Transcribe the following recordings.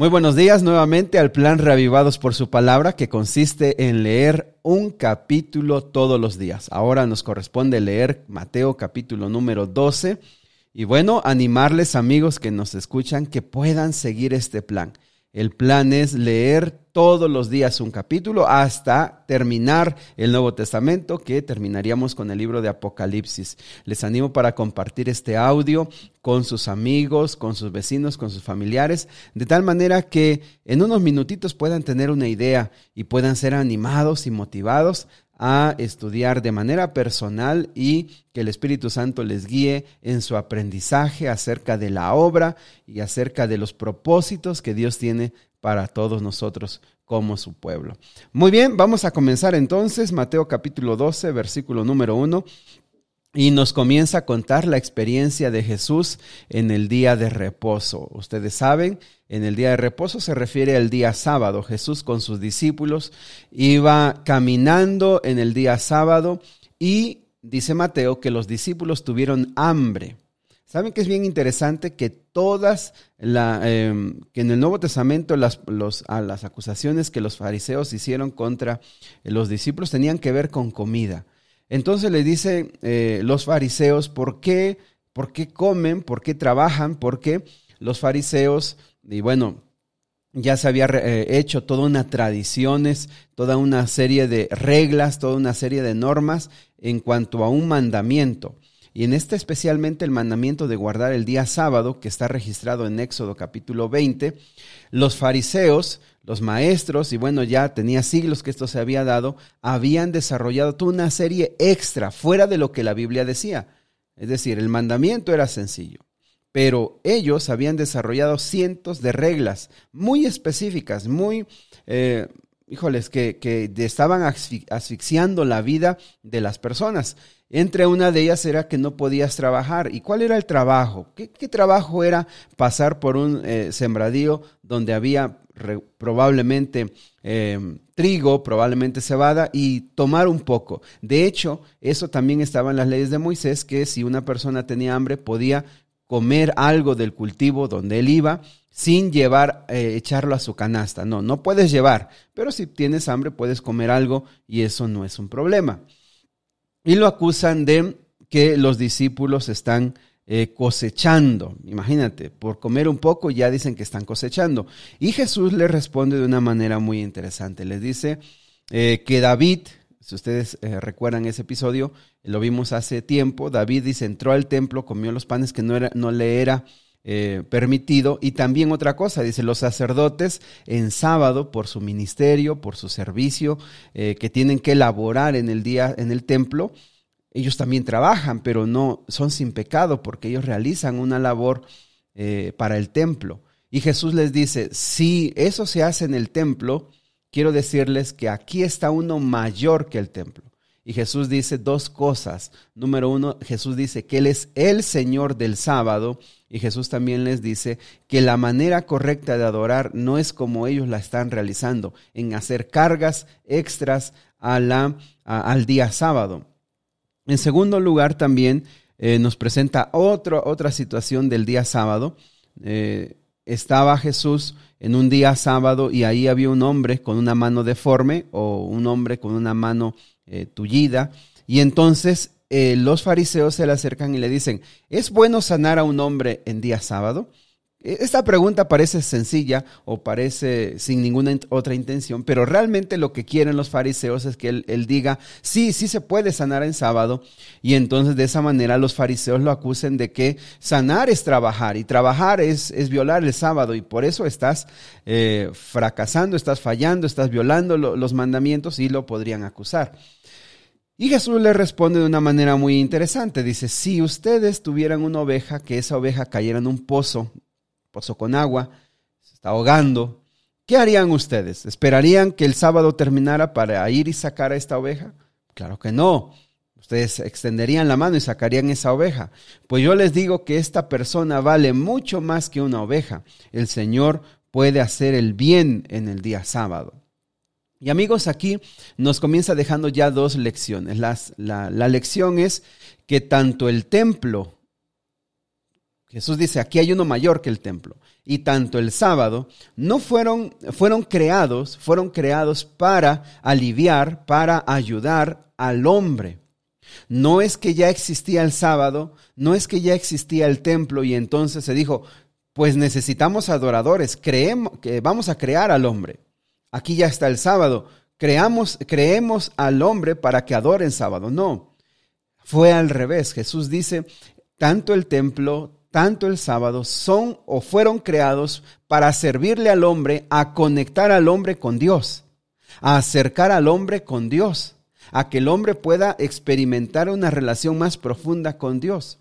Muy buenos días nuevamente al plan Reavivados por su palabra que consiste en leer un capítulo todos los días. Ahora nos corresponde leer Mateo capítulo número 12 y bueno, animarles amigos que nos escuchan que puedan seguir este plan. El plan es leer todos los días un capítulo hasta terminar el Nuevo Testamento, que terminaríamos con el libro de Apocalipsis. Les animo para compartir este audio con sus amigos, con sus vecinos, con sus familiares, de tal manera que en unos minutitos puedan tener una idea y puedan ser animados y motivados a estudiar de manera personal y que el Espíritu Santo les guíe en su aprendizaje acerca de la obra y acerca de los propósitos que Dios tiene para todos nosotros como su pueblo. Muy bien, vamos a comenzar entonces Mateo capítulo 12, versículo número 1. Y nos comienza a contar la experiencia de Jesús en el día de reposo. Ustedes saben, en el día de reposo se refiere al día sábado. Jesús con sus discípulos iba caminando en el día sábado y dice Mateo que los discípulos tuvieron hambre. Saben que es bien interesante que todas, em, que en el Nuevo Testamento las, las acusaciones que los fariseos hicieron contra los discípulos tenían que ver con comida. Entonces le dice eh, los fariseos, ¿por qué? ¿Por qué comen? ¿Por qué trabajan? Porque los fariseos, y bueno, ya se había eh, hecho toda una tradiciones, toda una serie de reglas, toda una serie de normas en cuanto a un mandamiento. Y en este especialmente el mandamiento de guardar el día sábado, que está registrado en Éxodo capítulo 20, los fariseos los maestros, y bueno, ya tenía siglos que esto se había dado, habían desarrollado toda una serie extra fuera de lo que la Biblia decía. Es decir, el mandamiento era sencillo, pero ellos habían desarrollado cientos de reglas muy específicas, muy, eh, híjoles, que, que estaban asfixiando la vida de las personas. Entre una de ellas era que no podías trabajar. ¿Y cuál era el trabajo? ¿Qué, trabajo era pasar por un eh, sembradío donde había probablemente em, trigo, probablemente cebada y tomar un poco? De hecho, eso también estaba en las leyes de Moisés, que si una persona tenía hambre podía comer algo del cultivo donde él iba sin llevar, eh, echarlo a su canasta. No, no puedes llevar, pero si tienes hambre puedes comer algo y eso no es un problema y lo acusan de que los discípulos están eh, cosechando. Imagínate, por comer un poco ya dicen que están cosechando. Y Jesús le responde de una manera muy interesante. Les dice eh, que David, si ustedes recuerdan ese episodio, lo vimos hace tiempo, David dice, entró al templo, comió los panes que no, era, no le era permitido. Y también otra cosa, dice, los sacerdotes en sábado, por su ministerio, por su servicio, que tienen que elaborar en el día, en el templo, ellos también trabajan, pero no son sin pecado porque ellos realizan una labor eh, para el templo. Y Jesús les dice, si eso se hace en el templo, quiero decirles que aquí está uno mayor que el templo. Y Jesús dice dos cosas. Número uno, Jesús dice que Él es el Señor del sábado. Y Jesús también les dice que la manera correcta de adorar no es como ellos la están realizando, en hacer cargas extras al día sábado. En segundo lugar, también eh, nos presenta otra situación del día sábado. Eh, estaba Jesús en un día sábado y ahí había un hombre con una mano deforme o un hombre con una mano eh, tullida. Y entonces los fariseos se le acercan y le dicen, ¿es bueno sanar a un hombre en día sábado? E, esta pregunta parece sencilla o parece sin ninguna otra intención, pero realmente lo que quieren los fariseos es que él, diga, sí, sí se puede sanar en sábado, y entonces de esa manera los fariseos lo acusen de que sanar es trabajar y trabajar es, es violar el sábado, y por eso estás eh, fracasando, estás fallando, estás violando los mandamientos y lo podrían acusar. Y Jesús le responde de una manera muy interesante. Dice, si ustedes tuvieran una oveja, que esa oveja cayera en un pozo pozo con agua, se está ahogando. ¿Qué harían ustedes? ¿Esperarían que el sábado terminara para ir y sacar a esta oveja? Claro que no. Ustedes extenderían la mano y sacarían esa oveja. Pues yo les digo que esta persona vale mucho más que una oveja. El Señor puede hacer el bien en el día sábado. Y amigos, aquí nos comienza dejando ya dos lecciones. la, la lección es que tanto el templo Jesús dice, aquí hay uno mayor que el templo. Y tanto el sábado no fueron, fueron creados, fueron creados para aliviar, para ayudar al hombre. No es que ya existía el sábado, no es que ya existía el templo y entonces se dijo, pues necesitamos adoradores, creemos que vamos a crear al hombre. Aquí ya está el sábado, creamos, creemos al hombre para que adoren sábado. No, fue al revés. Jesús dice, tanto el templo, tanto el sábado son o fueron creados para servirle al hombre, a conectar al hombre con Dios, a acercar al hombre con Dios, a que el hombre pueda experimentar una relación más profunda con Dios.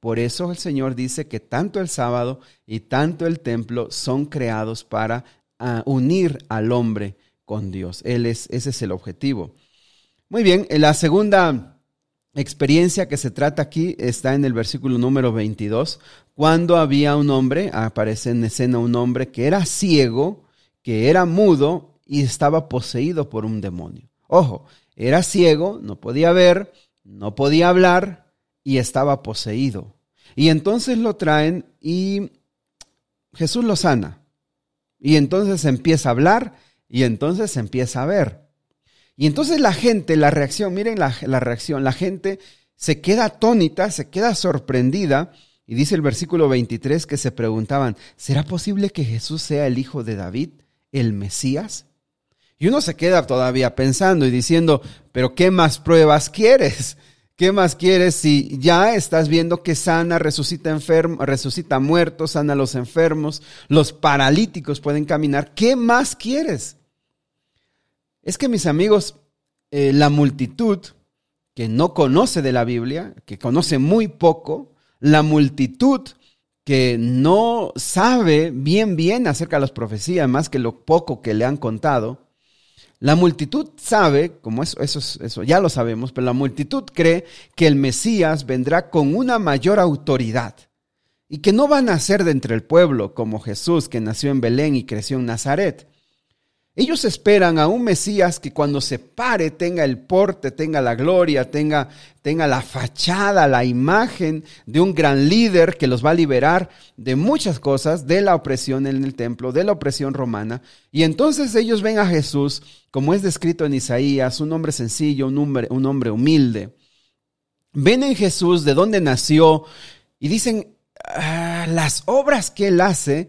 Por eso el Señor dice que tanto el sábado y tanto el templo son creados para ah, unir al hombre con Dios. Él es, ese es el objetivo. Muy bien, la segunda experiencia que se trata aquí está en el versículo número 22, cuando había un hombre, aparece en escena un hombre que era ciego, que era mudo y estaba poseído por un demonio. Ojo, era ciego, no podía ver, no podía hablar y estaba poseído. Y entonces lo traen y Jesús lo sana. Y entonces empieza a hablar y entonces empieza a ver. Y entonces la gente, la reacción, miren la, reacción, la gente se queda atónita, se queda sorprendida. Y dice el versículo 23 que se preguntaban, ¿será posible que Jesús sea el hijo de David, el Mesías? Y uno se queda todavía pensando y diciendo, pero ¿qué más pruebas quieres? ¿Qué más quieres si ya estás viendo que sana, resucita enfermo, resucita muertos, sana a los enfermos, los paralíticos pueden caminar? ¿Qué más quieres? Es que mis amigos, eh, la multitud que no conoce de la Biblia, que conoce muy poco, la multitud que no sabe bien bien acerca de las profecías, más que lo poco que le han contado, la multitud sabe, como eso, eso, eso ya lo sabemos, pero la multitud cree que el Mesías vendrá con una mayor autoridad y que no va a nacer de entre el pueblo como Jesús que nació en Belén y creció en Nazaret. Ellos esperan a un Mesías que cuando se pare tenga el porte, tenga la gloria, tenga, tenga la fachada, la imagen de un gran líder que los va a liberar de muchas cosas, de la opresión en el templo, de la opresión romana. Y entonces ellos ven a Jesús, como es descrito en Isaías, un hombre sencillo, un hombre, un hombre humilde. Ven en Jesús de dónde nació y dicen, ah, las obras que él hace,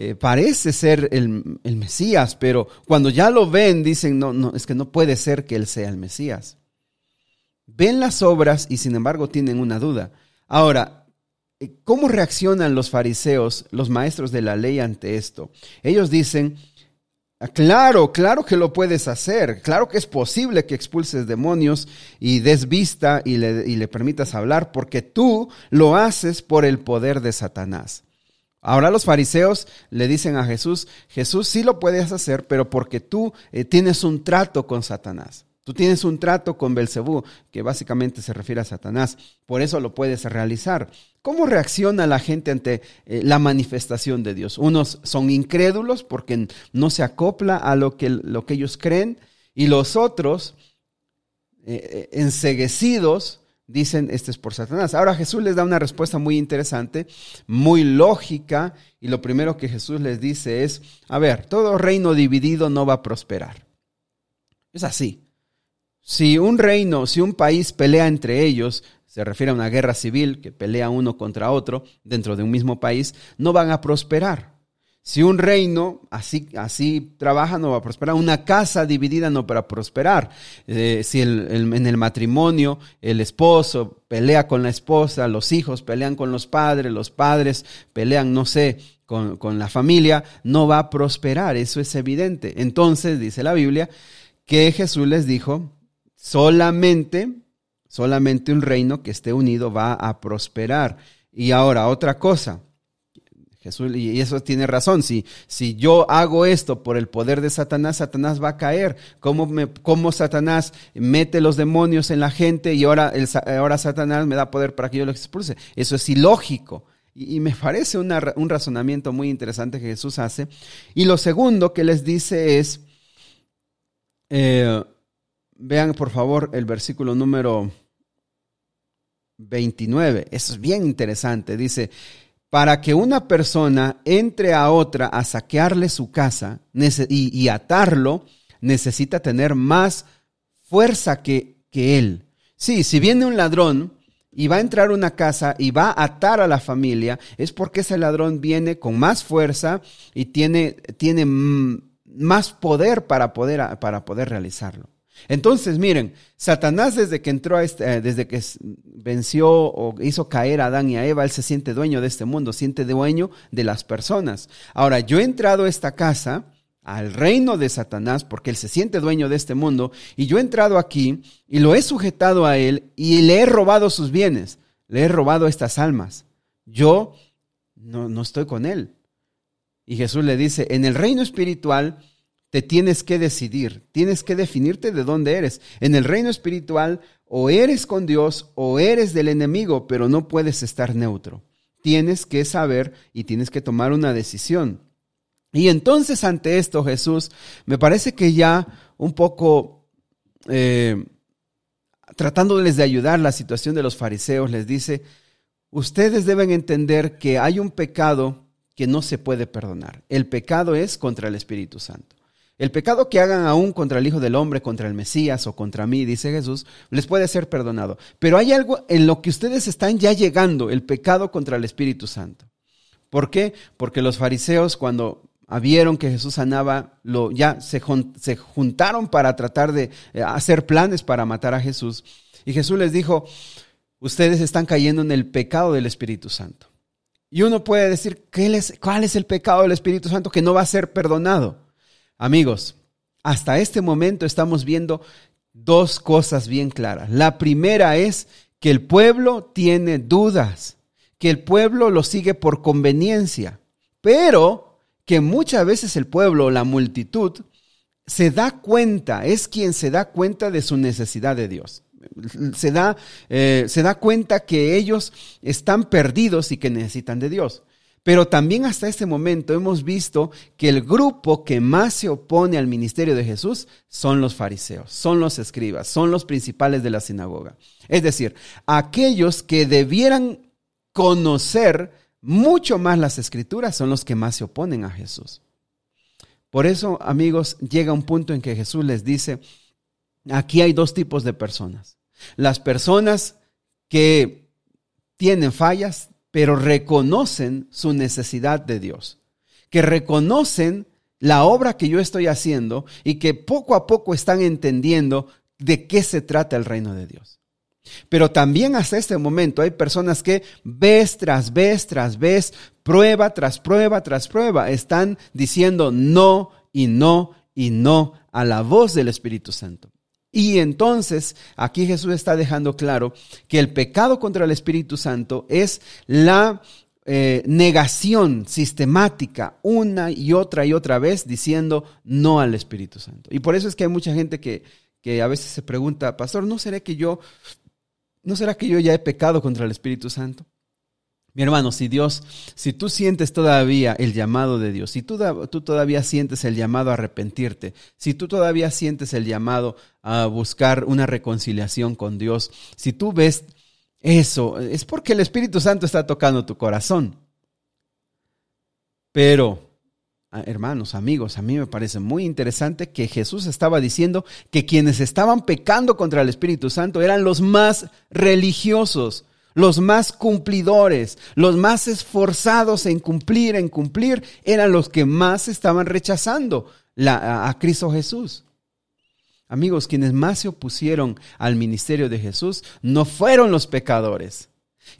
eh, parece ser el, el, Mesías, pero cuando ya lo ven dicen, no, no, es que no puede ser que él sea el Mesías. Ven las obras y sin embargo tienen una duda. Ahora, eh, ¿cómo reaccionan los fariseos, los maestros de la ley ante esto? Ellos dicen, Claro, claro que lo puedes hacer. Claro que es posible que expulses demonios y des vista y le, y le permitas hablar porque tú lo haces por el poder de Satanás. Ahora los fariseos le dicen a Jesús, Jesús sí lo puedes hacer, pero porque tú eh, tienes un trato con Satanás. Tú tienes un trato con Belcebú, que básicamente se refiere a Satanás. Por eso lo puedes realizar. ¿Cómo reacciona la gente ante eh, la manifestación de Dios? Unos son incrédulos porque no se acopla a lo que, lo que ellos creen y los otros eh, enseguecidos dicen, este es por Satanás. Ahora Jesús les da una respuesta muy interesante, muy lógica, y lo primero que Jesús les dice es, a ver, todo reino dividido no va a prosperar. Es así. Si un reino, si un país pelea entre ellos, se refiere a una guerra civil que pelea uno contra otro dentro de un mismo país, no van a prosperar. Si un reino así, así trabaja, no va a prosperar. Una casa dividida no para prosperar. Eh, si en el matrimonio el esposo pelea con la esposa, los hijos pelean con los padres, los padres pelean, no sé, con, con la familia, no va a prosperar. Eso es evidente. Entonces, dice la Biblia, que Jesús les dijo, solamente, solamente un reino que esté unido va a prosperar. Y ahora, otra cosa Y eso tiene razón. Si, si yo hago esto por el poder de Satanás, Satanás va a caer. ¿Cómo, cómo Satanás mete los demonios en la gente y ahora, ahora Satanás me da poder para que yo los expulse? Eso es ilógico. Y, me parece un razonamiento muy interesante que Jesús hace. Y lo segundo que les dice es, eh, vean por favor el versículo número 29. Eso es bien interesante. Dice, para que una persona entre a otra a saquearle su casa y, atarlo, necesita tener más fuerza que, que él. Sí, si viene un ladrón y va a entrar a una casa y va a atar a la familia, es porque ese ladrón viene con más fuerza y tiene, tiene más poder para poder, para poder realizarlo. Entonces, miren, Satanás desde que entró, este, eh, desde que venció o hizo caer a Adán y a Eva, él se siente dueño de este mundo, siente dueño de las personas. Ahora, yo he entrado a esta casa, al reino de Satanás, porque él se siente dueño de este mundo, y yo he entrado aquí y lo he sujetado a él y le he robado sus bienes, le he robado estas almas. Yo no, no estoy con él. Y Jesús le dice, en el reino espiritual, te tienes que decidir, tienes que definirte de dónde eres. En el reino espiritual o eres con Dios o eres del enemigo, pero no puedes estar neutro. Tienes que saber y tienes que tomar una decisión. Y entonces ante esto Jesús, me parece que ya un poco eh, tratándoles de ayudar la situación de los fariseos, les dice, ustedes deben entender que hay un pecado que no se puede perdonar. El pecado es contra el Espíritu Santo. El pecado que hagan aún contra el Hijo del Hombre, contra el Mesías o contra mí, dice Jesús, les puede ser perdonado. Pero hay algo en lo que ustedes están ya llegando, el pecado contra el Espíritu Santo. ¿Por qué? Porque los fariseos cuando vieron que Jesús sanaba, lo, ya se, se juntaron para tratar de eh, hacer planes para matar a Jesús. Y Jesús les dijo, ustedes están cayendo en el pecado del Espíritu Santo. Y uno puede decir, ¿cuál es el pecado del Espíritu Santo que no va a ser perdonado? Amigos, hasta este momento estamos viendo dos cosas bien claras. La primera es que el pueblo tiene dudas, que el pueblo lo sigue por conveniencia, pero que muchas veces el pueblo, la multitud, se da cuenta, es quien se da cuenta de su necesidad de Dios. Se da, eh, se da cuenta que ellos están perdidos y que necesitan de Dios. Pero también hasta este momento hemos visto que el grupo que más se opone al ministerio de Jesús son los fariseos, son los escribas, son los principales de la sinagoga. Es decir, aquellos que debieran conocer mucho más las escrituras son los que más se oponen a Jesús. Por eso, amigos, llega un punto en que Jesús les dice, aquí hay dos tipos de personas. Las personas que tienen fallas, pero reconocen su necesidad de Dios, que reconocen la obra que yo estoy haciendo y que poco a poco están entendiendo de qué se trata el reino de Dios. Pero también hasta este momento hay personas que vez tras vez tras vez, prueba tras prueba tras prueba, están diciendo no y no y no a la voz del Espíritu Santo. Y entonces aquí Jesús está dejando claro que el pecado contra el Espíritu Santo es la eh, negación sistemática una y otra y otra vez diciendo no al Espíritu Santo. Y por eso es que hay mucha gente que, que a veces se pregunta, pastor, ¿no será que yo, no será que yo ya he pecado contra el Espíritu Santo? Mi hermano, si Dios, si tú sientes todavía el llamado de Dios, si tú, tú, todavía sientes el llamado a arrepentirte, si tú todavía sientes el llamado a buscar una reconciliación con Dios, si tú ves eso, es porque el Espíritu Santo está tocando tu corazón. Pero, ah, hermanos, amigos, a mí me parece muy interesante que Jesús estaba diciendo que quienes estaban pecando contra el Espíritu Santo eran los más religiosos los más cumplidores, los más esforzados en cumplir, en cumplir, eran los que más estaban rechazando a, a Cristo Jesús. Amigos, quienes más se opusieron al ministerio de Jesús no fueron los pecadores.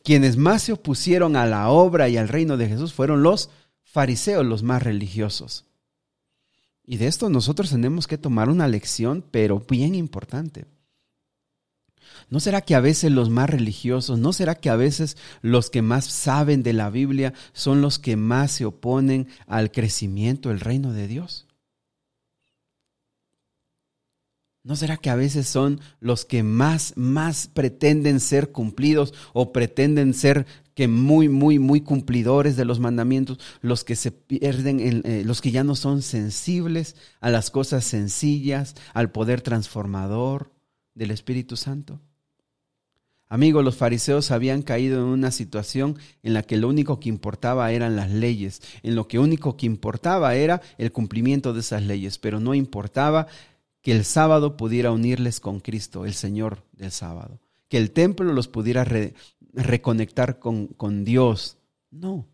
Quienes más se opusieron a la obra y al reino de Jesús fueron los fariseos, los más religiosos. Y de esto nosotros tenemos que tomar una lección, pero bien importante. ¿No será que a veces los más religiosos, no será que a veces los que más saben de la Biblia son los que más se oponen al crecimiento del reino de Dios? ¿No será que a veces son los que más, más pretenden ser cumplidos o pretenden ser que muy, muy, muy cumplidores de los mandamientos, los que se pierden, en, eh, los que ya no son sensibles a las cosas sencillas, al poder transformador del Espíritu Santo? Amigos, los fariseos habían caído en una situación en la que lo único que importaba eran las leyes, en lo que único que importaba era el cumplimiento de esas leyes, pero no importaba que el sábado pudiera unirles con Cristo, el Señor del sábado, que el templo los pudiera reconectar con, con Dios. No.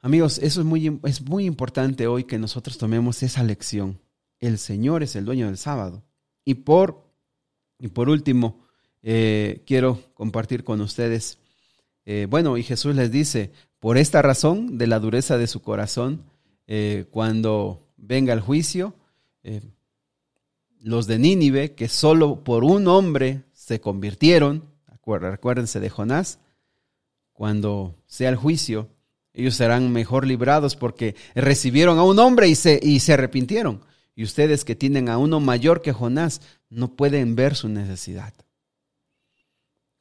Amigos, eso es muy, es muy importante hoy que nosotros tomemos esa lección. El Señor es el dueño del sábado. Y por, y por último, eh, quiero compartir con ustedes, eh, bueno, y Jesús les dice, por esta razón de la dureza de su corazón, eh, cuando venga el juicio, los de Nínive, que solo por un hombre se convirtieron, recuérdense de Jonás, cuando sea el juicio, ellos serán mejor librados porque recibieron a un hombre y se, y se arrepintieron. Y ustedes que tienen a uno mayor que Jonás no pueden ver su necesidad.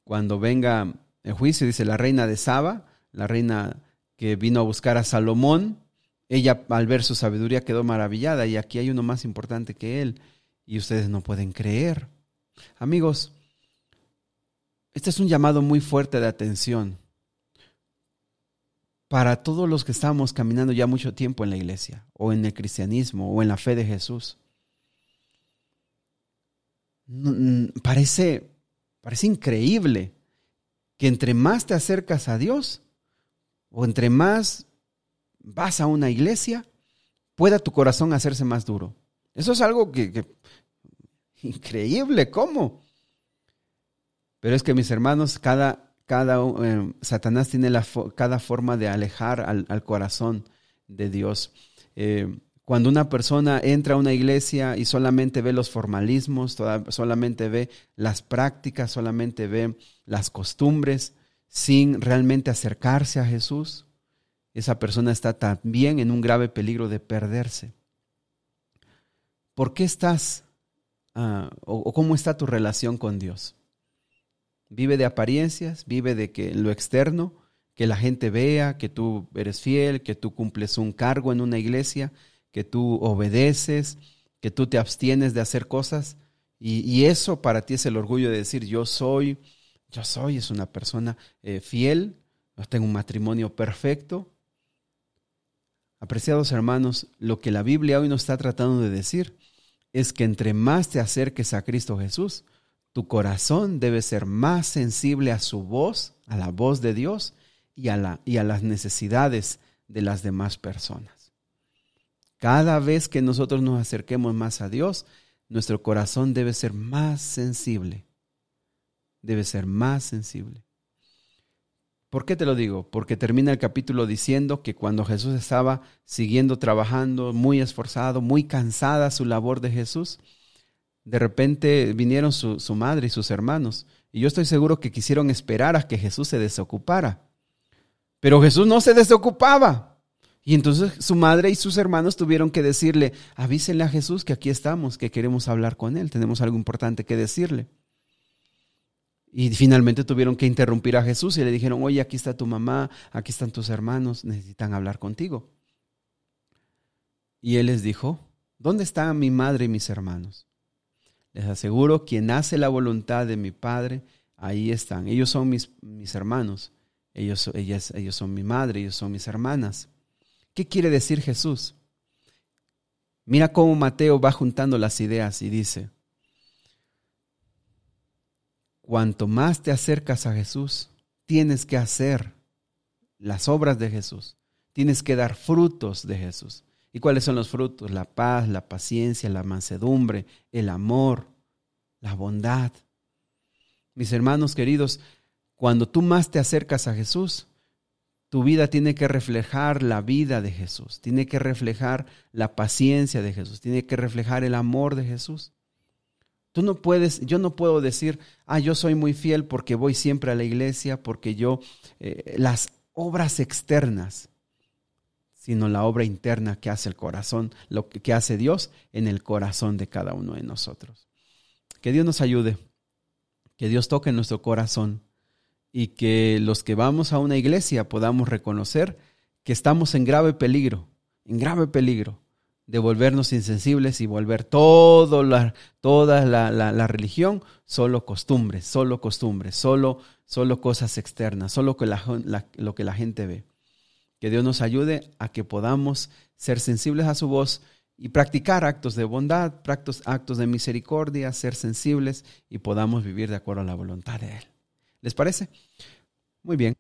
Cuando venga el juicio, dice la reina de Saba, la reina que vino a buscar a Salomón, ella al ver su sabiduría quedó maravillada y aquí hay uno más importante que él y ustedes no pueden creer. Amigos, este es un llamado muy fuerte de atención para todos los que estamos caminando ya mucho tiempo en la iglesia, o en el cristianismo, o en la fe de Jesús. Parece, parece increíble que entre más te acercas a Dios, o entre más vas a una iglesia, pueda tu corazón hacerse más duro. Eso es algo que increíble, ¿cómo? Pero es que mis hermanos, cada, cada, eh, Satanás tiene la, cada forma de alejar al, corazón de Dios. Eh, cuando una persona entra a una iglesia y solamente ve los formalismos, solamente ve las prácticas, solamente ve las costumbres, sin realmente acercarse a Jesús, esa persona está también en un grave peligro de perderse. ¿Por qué estás ah, o cómo está tu relación con Dios? Vive de apariencias, vive de que lo externo, que la gente vea que tú eres fiel, que tú cumples un cargo en una iglesia, que tú obedeces, que tú te abstienes de hacer cosas. Y, eso para ti es el orgullo de decir, yo soy, yo soy, es una persona eh, fiel, tengo un matrimonio perfecto. Apreciados hermanos, lo que la Biblia hoy nos está tratando de decir es que entre más te acerques a Cristo Jesús, tu corazón debe ser más sensible a su voz, a la voz de Dios y a, la, y a las necesidades de las demás personas. Cada vez que nosotros nos acerquemos más a Dios, nuestro corazón debe ser más sensible. Debe ser más sensible. ¿Por qué te lo digo? Porque termina el capítulo diciendo que cuando Jesús estaba siguiendo trabajando, muy esforzado, muy cansada su labor de Jesús, de repente vinieron su, madre y sus hermanos. Y yo estoy seguro que quisieron esperar a que Jesús se desocupara. Pero Jesús no se desocupaba. Y entonces su madre y sus hermanos tuvieron que decirle, avísenle a Jesús que aquí estamos, que queremos hablar con él, tenemos algo importante que decirle. Y finalmente tuvieron que interrumpir a Jesús y le dijeron, oye, aquí está tu mamá, aquí están tus hermanos, necesitan hablar contigo. Y él les dijo, ¿dónde están mi madre y mis hermanos? Les aseguro, quien hace la voluntad de mi Padre, ahí están. Ellos son mis, mis hermanos, ellos, ellas, ellos son mi madre, ellos son mis hermanas. ¿Qué quiere decir Jesús? Mira cómo Mateo va juntando las ideas y dice, cuanto más te acercas a Jesús, tienes que hacer las obras de Jesús, tienes que dar frutos de Jesús. ¿Y cuáles son los frutos? La paz, la paciencia, la mansedumbre, el amor, la bondad. Mis hermanos queridos, cuando tú más te acercas a Jesús, tu vida tiene que reflejar la vida de Jesús, tiene que reflejar la paciencia de Jesús, tiene que reflejar el amor de Jesús. Tú no puedes, yo no puedo decir, ah, yo soy muy fiel porque voy siempre a la iglesia, porque yo, eh, las obras externas, sino la obra interna que hace el corazón, lo que, hace Dios en el corazón de cada uno de nosotros. Que Dios nos ayude, que Dios toque nuestro corazón y que los que vamos a una iglesia podamos reconocer que estamos en grave peligro, en grave peligro de volvernos insensibles y volver todo la, toda la, religión solo costumbres, solo costumbres, solo, solo cosas externas, solo que lo que la gente ve. Que Dios nos ayude a que podamos ser sensibles a su voz y practicar actos de bondad, actos de misericordia, ser sensibles y podamos vivir de acuerdo a la voluntad de Él. ¿Les parece? Muy bien.